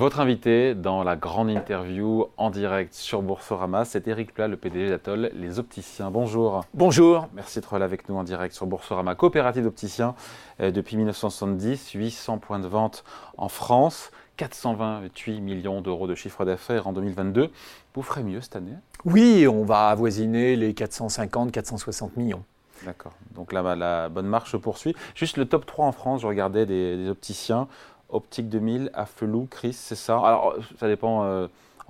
Votre invité dans la grande interview en direct sur Boursorama, c'est Eric Plat, le PDG d'Atoll, les opticiens. Bonjour. Bonjour. Merci d'être là avec nous en direct sur Boursorama, coopérative d'opticiens euh, depuis 1970, 800 points de vente en France, 428 millions d'euros de chiffre d'affaires en 2022. Vous ferez mieux cette année? Oui, on va avoisiner les 450-460 millions. D'accord. Donc là, la bonne marche se poursuit. Juste le top 3 en France, je regardais des opticiens. Optique 2000, Afflelou, Chris, c'est ça? Alors, ça dépend. Euh,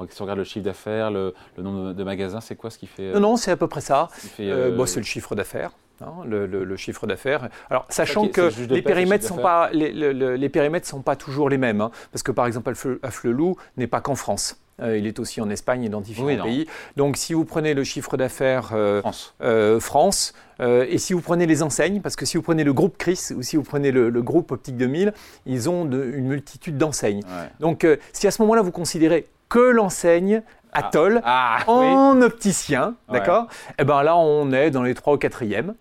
si on regarde le chiffre d'affaires, le, nombre de magasins, c'est quoi ce qui fait Non, non, c'est à peu près ça. Euh, euh, c'est le chiffre d'affaires. Hein, le, chiffre d'affaires. Alors, sachant que les périmètres, sont pas, les, les, périmètres ne sont pas toujours les mêmes, hein, parce que par exemple, Afflelou n'est pas qu'en France. Euh, il est aussi en Espagne et dans différents pays. Donc, si vous prenez le chiffre d'affaires euh, France, euh, et si vous prenez les enseignes, parce que si vous prenez le groupe Chris ou si vous prenez le, groupe Optique 2000, ils ont une multitude d'enseignes. Donc, si à ce moment-là, vous considérez que l'enseigne Atoll ah. Ah, en opticien, d'accord Eh bien là, on est dans les 3 ou 4e.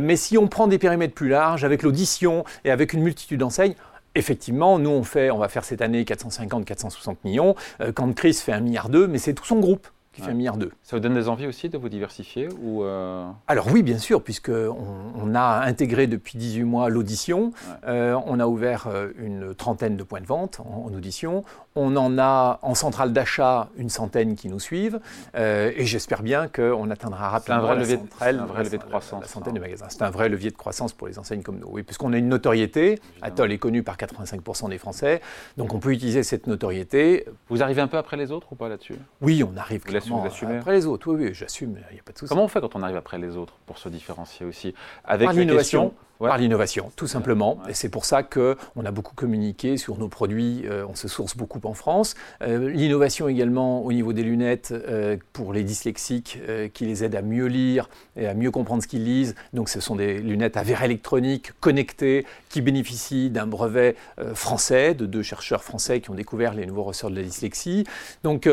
mais si on prend des périmètres plus larges, avec l'audition et avec une multitude d'enseignes, effectivement, nous, on, fait, on va faire cette année 450-460 millions. Euh, quand Chris fait un milliard d'eux, mais c'est tout son groupe qui fait un milliard d'eux. Ça vous donne des envies aussi de vous diversifier ou euh, Alors oui, bien sûr, puisqu'on on a intégré depuis 18 mois l'audition. Euh, on a ouvert une trentaine de points de vente en, audition. On en a en centrale d'achat une centaine qui nous suivent. et j'espère bien qu'on atteindra rapidement un vrai levier, un vrai levier de croissance. La centaine de magasins. C'est un vrai levier de croissance pour les enseignes comme nous. Oui, puisqu'on a une notoriété. Atoll est connu par 85% des Français. Donc on peut utiliser cette notoriété. Vous arrivez un peu après les autres ou pas là-dessus? Oui, on arrive. Vous assumez Après les autres, oui, oui j'assume, il n'y a pas de souci. Comment on fait quand on arrive après les autres pour se différencier aussi? Avec Par l'innovation. Par l'innovation, tout simplement. Et c'est pour ça qu'on a beaucoup communiqué sur nos produits. Euh, on se source beaucoup en France. Euh, l'innovation également au niveau des lunettes euh, pour les dyslexiques qui les aident à mieux lire et à mieux comprendre ce qu'ils lisent. Donc ce sont des lunettes à verre électronique connectées qui bénéficient d'un brevet français de deux chercheurs français qui ont découvert les nouveaux ressorts de la dyslexie. Donc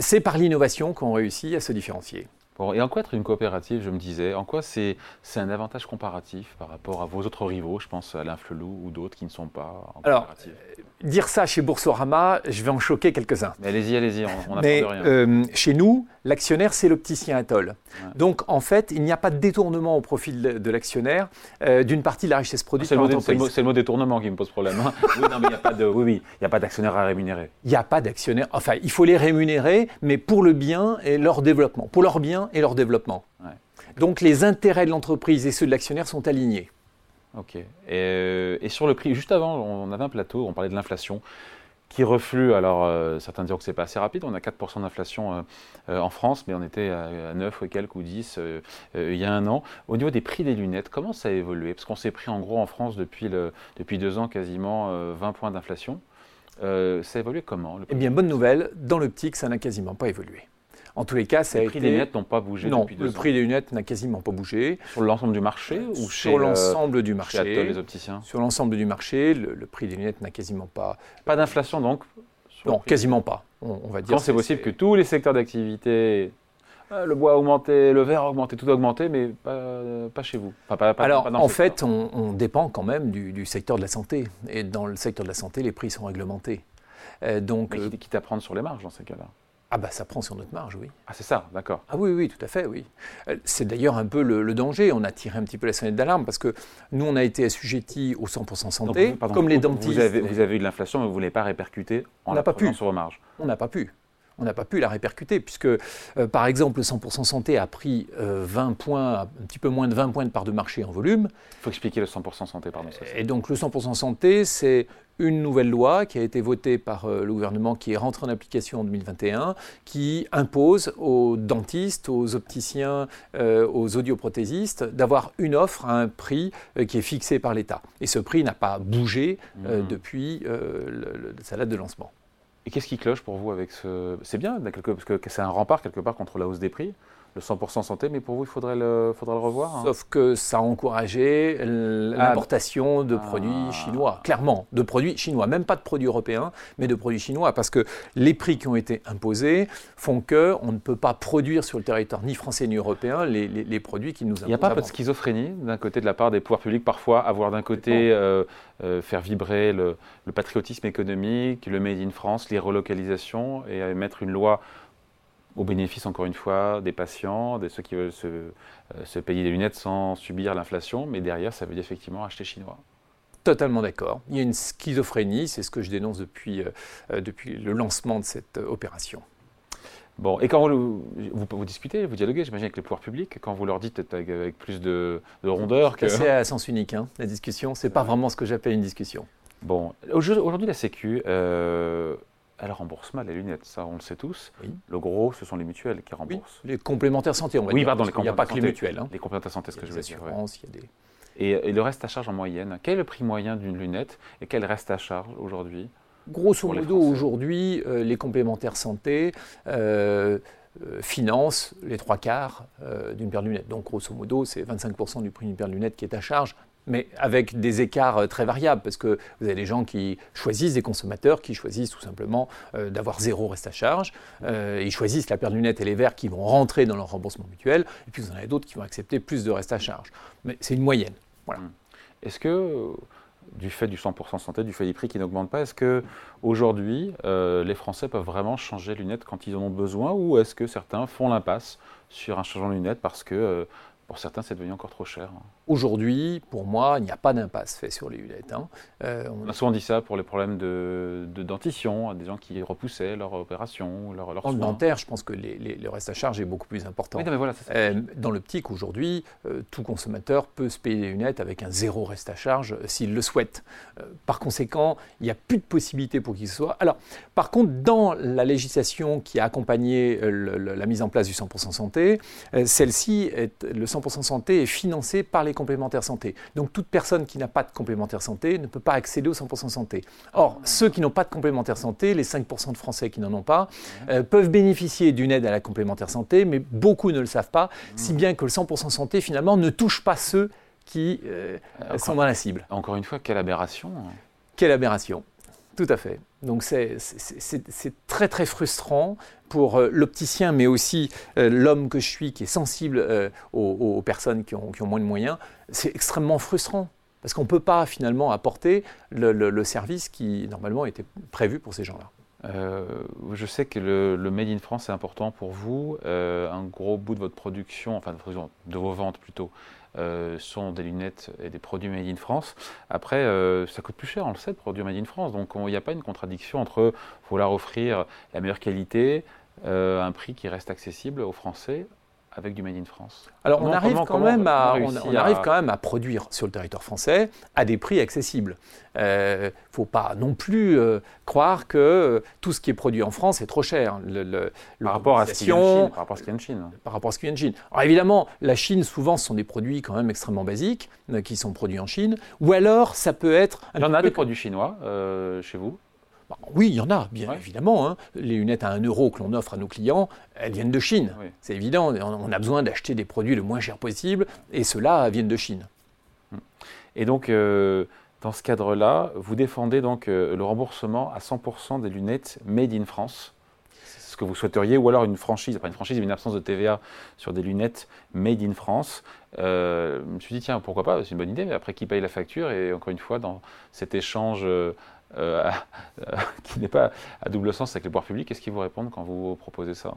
c'est par l'innovation qu'on réussit à se différencier et en quoi être une coopérative, je me disais, en quoi c'est un avantage comparatif par rapport à vos autres rivaux, je pense à l'Inflelou ou d'autres qui ne sont pas en coopérative? Dire ça chez Boursorama, je vais en choquer quelques-uns. Mais allez-y, allez-y, on n'a rien. Euh, chez nous, l'actionnaire, c'est l'opticien Atoll. Donc, en fait, il n'y a pas de détournement au profil de, l'actionnaire euh, d'une partie de la richesse produite c'est, le mot, détournement qui me pose problème. Hein. oui, non, mais il n'y a pas de, oui, il a pas d'actionnaire à rémunérer. Il n'y a pas d'actionnaire. Enfin, il faut les rémunérer, mais pour le bien et leur développement. Pour leur bien et leur développement. Donc, les intérêts de l'entreprise et ceux de l'actionnaire sont alignés. Ok. Euh, et, sur le prix, juste avant, on avait un plateau, on parlait de l'inflation qui reflue. Alors, euh, certains diront que c'est pas assez rapide. On a 4% d'inflation euh, en France, mais on était à, 9 ou quelques ou 10 il y a un an. Au niveau des prix des lunettes, comment ça a évolué? Parce qu'on s'est pris en gros en France depuis, le, depuis deux ans quasiment 20 points d'inflation. ça a évolué comment Eh bien, bonne nouvelle, dans l'optique, ça n'a quasiment pas évolué. En tous les cas, ça les prix des lunettes n'ont pas bougé non, depuis deux le prix des lunettes n'a quasiment pas bougé. Sur l'ensemble du marché ou Sur l'ensemble du marché. Chez les opticiens Sur l'ensemble du marché, le, prix des lunettes n'a quasiment pas. Pas d'inflation donc Non, quasiment pas. On, va dire. Quand c'est possible que tous les secteurs d'activité euh, le bois a augmenté, le verre a augmenté, tout a augmenté, mais pas, chez vous. Alors, en fait, on, dépend quand même du, secteur de la santé. Et dans le secteur de la santé, les prix sont réglementés. Euh, donc, mais quitte à prendre sur les marges dans ces cas-là? Ah bah ça prend sur notre marge, oui. Ah c'est ça, d'accord. Ah oui, oui, tout à fait, oui. Euh, c'est d'ailleurs un peu le, danger. On a tiré un petit peu la sonnette d'alarme parce que nous, on a été assujettis au 100% santé, comme les dentistes. Vous avez, vous avez eu de l'inflation, mais vous ne voulez pas répercuter en on la pas pu. sur vos marges. On n'a pas pu on n'a pas pu la répercuter, puisque euh, par exemple le 100% santé a pris 20 euh, points, un petit peu moins de 20 points de part de marché en volume. Il faut expliquer le 100% santé, pardon. Et donc le 100% santé, c'est une nouvelle loi qui a été votée par euh, le gouvernement, qui est rentrée en application en 2021, qui impose aux dentistes, aux opticiens, aux audioprothésistes d'avoir une offre à un prix qui est fixé par l'État. Et ce prix n'a pas bougé mmh. depuis sa date de lancement. Et qu'est-ce qui cloche pour vous avec ce... C'est bien, parce que c'est un rempart quelque part contre la hausse des prix. Le 100% santé, mais pour vous, il faudrait le, faudrait le revoir hein. Sauf que ça a encouragé ah, l'importation de produits ah. chinois, clairement, de produits chinois, même pas de produits européens, mais de produits chinois, parce que les prix qui ont été imposés font qu'on ne peut pas produire sur le territoire ni français ni européen les, les, produits qui nous imposent. Il n'y a pas un peu de schizophrénie d'un côté de la part des pouvoirs publics, parfois avoir d'un côté euh, euh, faire vibrer le, le patriotisme économique, le Made in France, les relocalisations, et mettre une loi au bénéfice, encore une fois, des patients, de ceux qui veulent euh, se, payer des lunettes sans subir l'inflation, mais derrière, ça veut dire effectivement acheter chinois. Totalement d'accord. Il y a une schizophrénie, c'est ce que je dénonce depuis, euh, euh, depuis le lancement de cette opération. Bon, et quand vous, vous, discutez, vous dialoguez, j'imagine, avec les pouvoirs publics, quand vous leur dites avec, plus de, rondeur que... C'est à sens unique, hein, la discussion. C'est pas vraiment ce que j'appelle une discussion. Bon, aujourd'hui, la Sécu, elle rembourse mal les lunettes, ça on le sait tous. Le gros, ce sont les mutuelles qui remboursent. les complémentaires santé, on va oui, dire. Pardon, les il n'y a pas que les mutuelles. Hein. Les complémentaires santé, ce que je veux dire. Il y a des... et, le reste à charge en moyenne, quel est le prix moyen d'une lunette et quel reste à charge aujourd'hui Grosso modo, aujourd'hui, euh, les complémentaires santé euh, euh, financent les trois quarts d'une paire de lunettes. Donc, grosso modo, c'est 25% du prix d'une paire de lunettes qui est à charge mais avec des écarts euh, très variables, parce que vous avez des gens qui choisissent, des consommateurs qui choisissent tout simplement euh, d'avoir zéro reste à charge. Euh, ils choisissent la paire de lunettes et les verres qui vont rentrer dans leur remboursement mutuel, et puis vous en avez d'autres qui vont accepter plus de reste à charge. Mais c'est une moyenne. Voilà. Mmh. Est-ce que, du fait du 100% santé, du fait des prix qui n'augmentent pas, est-ce que aujourd'hui les Français peuvent vraiment changer de lunettes quand ils en ont besoin, ou est-ce que certains font l'impasse sur un changement de lunettes parce que pour certains, c'est devenu encore trop cher. Aujourd'hui, pour moi, il n'y a pas d'impasse fait sur les lunettes. Hein. Euh, on... a souvent dit ça pour les problèmes de, dentition, des gens qui repoussaient leur opération, leur, leur En dentaire, je pense que le reste à charge est beaucoup plus important. mais voilà, euh, dans l'optique, aujourd'hui, euh, tout consommateur peut se payer des lunettes avec un zéro reste à charge s'il le souhaite. par conséquent, il n'y a plus de possibilité pour qu'il soit. Alors, par contre, dans la législation qui a accompagné la mise en place du 100% santé, celle-ci, le 100% santé est financé par les complémentaires santé. Donc toute personne qui n'a pas de complémentaire santé ne peut pas accéder au 100% santé. Or, ceux qui n'ont pas de complémentaire santé, les 5% de Français qui n'en ont pas, euh, peuvent bénéficier d'une aide à la complémentaire santé, mais beaucoup ne le savent pas, si bien que le 100% santé, finalement, ne touche pas ceux qui euh, sont dans la cible. Encore une fois, quelle aberration hein. Quelle aberration tout à fait. Donc c'est très très frustrant pour euh, l'opticien, mais aussi euh, l'homme que je suis qui est sensible euh, aux, personnes qui ont, moins de moyens. C'est extrêmement frustrant parce qu'on ne peut pas finalement apporter le, service qui normalement était prévu pour ces gens-là. je sais que le, Made in France est important pour vous. un gros bout de votre production, enfin de vos ventes plutôt, euh, sont des lunettes et des produits made in France. Après, euh, ça coûte plus cher, on le sait, de produire made in France. Donc il n'y a pas une contradiction entre vouloir offrir la meilleure qualité, euh, un prix qui reste accessible aux Français avec du Made in France Alors on, arrive quand même à, on, arrive quand même à produire sur le territoire français à des prix accessibles. Il euh, ne faut pas non plus euh, croire que euh, tout ce qui est produit en France est trop cher. Le, par, rapport à ce qu'il y a en Chine, par rapport à ce qu'il y a en Chine. Par rapport à ce qu'il y a en Chine. Alors évidemment, la Chine, souvent, ce sont des produits quand même extrêmement basiques qui sont produits en Chine. Ou alors, ça peut être... Il y en a des produits chinois chez vous? Bah, oui, il y en a, bien évidemment. Hein. Les lunettes à 1 euro que l'on offre à nos clients, elles viennent de Chine. C'est évident, on a besoin d'acheter des produits le moins cher possible, et ceux-là viennent de Chine. Et donc, euh, dans ce cadre-là, vous défendez donc euh, le remboursement à 100% des lunettes made in France que vous souhaiteriez, ou alors une franchise, pas une franchise, mais une absence de TVA sur des lunettes made in France. Euh, je me suis dit, tiens, pourquoi pas, c'est une bonne idée, mais après qui paye la facture? Et encore une fois, dans cet échange euh, qui n'est pas à double sens avec les pouvoirs publics, qu'est-ce qu'ils vous répondent quand vous proposez ça?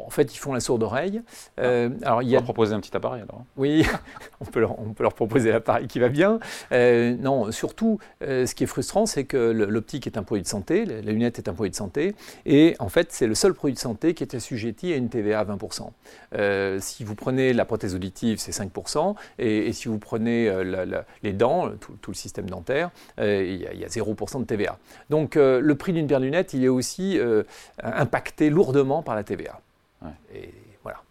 En fait, ils font la sourde oreille. Euh, ah. alors, il y a... On proposer un petit appareil alors Oui, on, peut leur, on peut leur proposer l'appareil qui va bien. Euh, non, surtout, euh, ce qui est frustrant, c'est que l'optique est un produit de santé, la lunette est un produit de santé, et en fait, c'est le seul produit de santé qui est assujetti à une TVA à 20%. si vous prenez la prothèse auditive, c'est 5%, et, si vous prenez les dents, tout, le système dentaire, il y, a, il y, a 0% de TVA. Donc, le prix d'une paire de lunettes, il est aussi impacté lourdement par la TVA. Et voilà.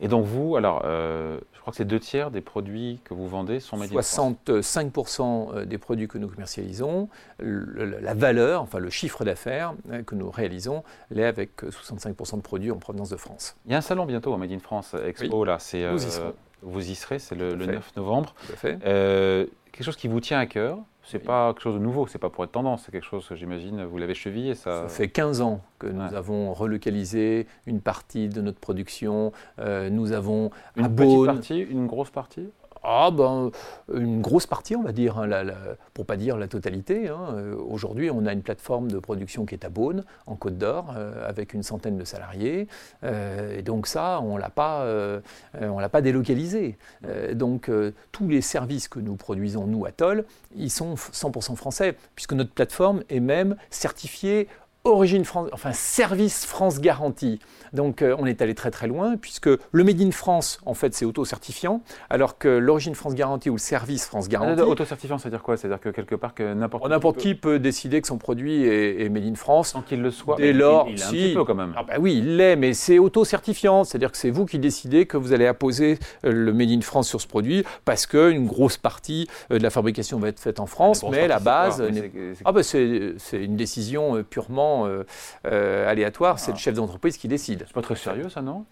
Et donc vous, alors, euh, je crois que c'est deux tiers des produits que vous vendez sont made 65% des produits que nous commercialisons, la valeur, enfin le chiffre d'affaires que nous réalisons, l'est avec 65% de produits en provenance de France. Il y a un salon bientôt, Made in France Expo, là, c'est... Vous y serez, c'est le, 9 novembre. Tout à fait. quelque chose qui vous tient à cœur c'est pas quelque chose de nouveau, c'est pas pour être tendance, c'est quelque chose que j'imagine vous l'avez chevillé. Ça... ça fait 15 ans que nous avons relocalisé une partie de notre production. Euh, nous avons une petite partie, une grosse partie? Ah ben, une grosse partie, on va dire, hein, la, pour pas dire la totalité. Hein. Euh, aujourd'hui, on a une plateforme de production qui est à Beaune, en Côte d'Or, euh, avec une centaine de salariés. Euh, et donc ça, on l'a pas, on l'a pas délocalisé. donc tous les services que nous produisons nous à Toll, ils sont 100% français, puisque notre plateforme est même certifiée origine France, enfin service France garantie. Donc euh, on est allé très très loin puisque le Made in France en fait c'est auto-certifiant alors que l'origine France garantie ou le service France garantie. Auto-certifiant, c'est-à-dire quoi? C'est-à-dire que quelque part que n'importe n'importe qui, peut... décider que son produit est, Made in France sans qu'il le soit. Dès lors, il, il, un petit peu quand même. Ah bah oui, il l'est, mais c'est auto-certifiant, c'est-à-dire que c'est vous qui décidez que vous allez apposer euh, le Made in France sur ce produit parce qu'une grosse partie euh, de la fabrication va être faite en France, mais la base. Ah bah c'est une décision purement euh, aléatoire, c'est le ah. chef d'entreprise qui décide. C'est pas très sérieux ça, non?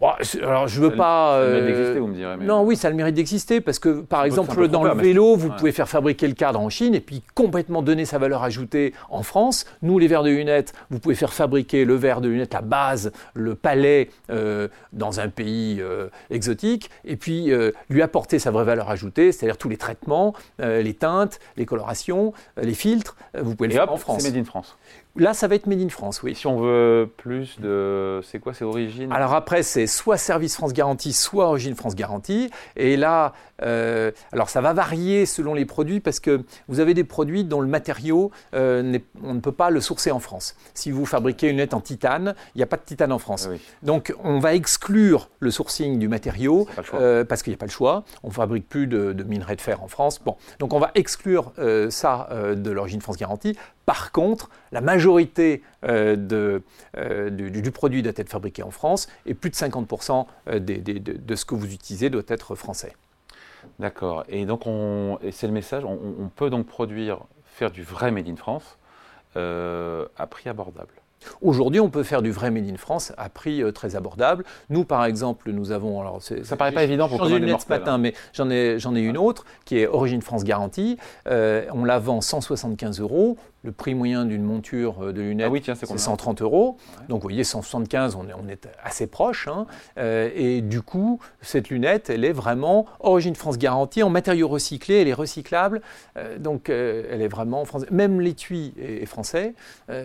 Bon, alors je veux pas. Ça, le mérite euh, d'exister, vous me direz. Non, oui, ça a le mérite d'exister parce que, par exemple, dans le vélo, vous pouvez faire fabriquer le cadre en Chine et puis complètement donner sa valeur ajoutée en France. Nous, les verres de lunettes, vous pouvez faire fabriquer le verre de lunettes, la base, le palais euh, dans un pays euh, exotique et puis lui apporter sa vraie valeur ajoutée, c'est-à-dire tous les traitements, les teintes, les colorations, les filtres. Vous pouvez le faire en France. C'est made in France. Là, ça va être Made in France, oui. Si on veut plus de. C'est quoi, c'est origine? Alors après, c'est soit Service France Garantie, soit Origine France Garantie. Et là, euh, alors ça va varier selon les produits parce que vous avez des produits dont le matériau, euh, on ne peut pas le sourcer en France. Si vous fabriquez une lunette en titane, il n'y a pas de titane en France. Ah Donc on va exclure le sourcing du matériau euh, parce qu'il n'y a pas le choix. On ne fabrique plus de, de, minerai de fer en France. Bon, donc on va exclure ça de l'Origine France Garantie. Par contre, la majorité euh, euh, du, produit doit être fabriqué en France et plus de 50% euh, de, ce que vous utilisez doit être français. D'accord. Et donc, c'est le message, on, peut donc produire, faire du vrai Made in France à prix abordable. Aujourd'hui, on peut faire du vrai Made in France à prix très abordable. Nous, par exemple, nous avons. Alors, ça paraît pas évident pour J'en ai une ce matin, mais j'en ai, j'en ai une autre qui est Origine France Garantie. on la vend 175 euros. Le prix moyen d'une monture euh, de lunettes, ah c'est 130 euros. Donc, vous voyez, 175, on est, on est assez proche. Hein. Euh, et du coup, cette lunette, elle est vraiment origine France garantie, en matériaux recyclés, elle est recyclable. Euh, donc, elle est vraiment française. Même l'étui est, français.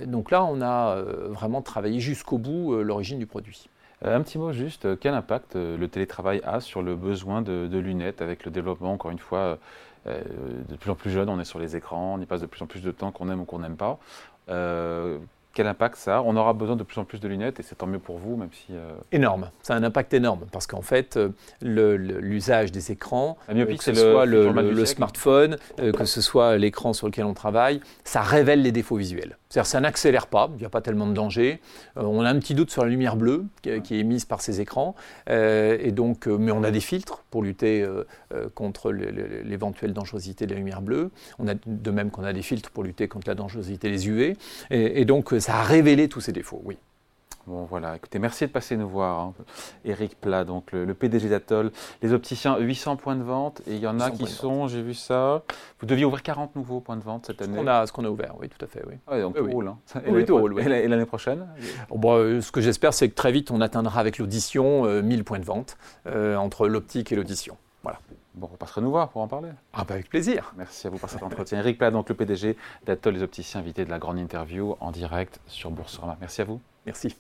donc là, on a vraiment travaillé jusqu'au bout l'origine du produit. Un petit mot juste, quel impact le télétravail a sur le besoin de, de lunettes avec le développement, encore une fois, euh, de plus en plus jeune, on est sur les écrans, on y passe de plus en plus de temps qu'on aime ou qu'on n'aime pas. Euh, quel impact ça a? On aura besoin de plus en plus de lunettes et c'est tant mieux pour vous, même si. Euh, énorme, ça a un impact énorme parce qu'en fait, l'usage des écrans, que ce soit le, smartphone, que ce soit l'écran sur lequel on travaille, ça révèle les défauts visuels. C'est-à-dire ça n'accélère pas, il n'y a pas tellement de danger. Euh, on a un petit doute sur la lumière bleue qui, est émise par ces écrans, euh, et donc, euh, mais on a des filtres pour lutter contre l'éventuelle dangerosité de la lumière bleue. On a de même qu'on a des filtres pour lutter contre la dangerosité des UV, et donc ça a révélé tous ces défauts, oui. Bon voilà, écoutez, merci de passer nous voir. Hein. Eric Plat, donc le, PDG d'Atoll. Les opticiens, 800 points de vente, et il y en a qui sont, j'ai vu ça, vous deviez ouvrir 40 nouveaux points de vente cette année. Ce qu'on a ouvert, oui, tout à fait, oui. Ah donc tout roule. Hein. Et tout roule, Et l'année prochaine? Bon, euh, Ce que j'espère, c'est que très vite, on atteindra avec l'audition 1000 euh, points de vente euh, entre l'optique et l'audition. Bon, on passera nous voir pour en parler. Ah bah avec plaisir. Merci à vous pour cet entretien. Eric Plat, donc le PDG d'Atoll les opticiens, invité de la grande interview en direct sur Boursorama. Merci à vous. Merci.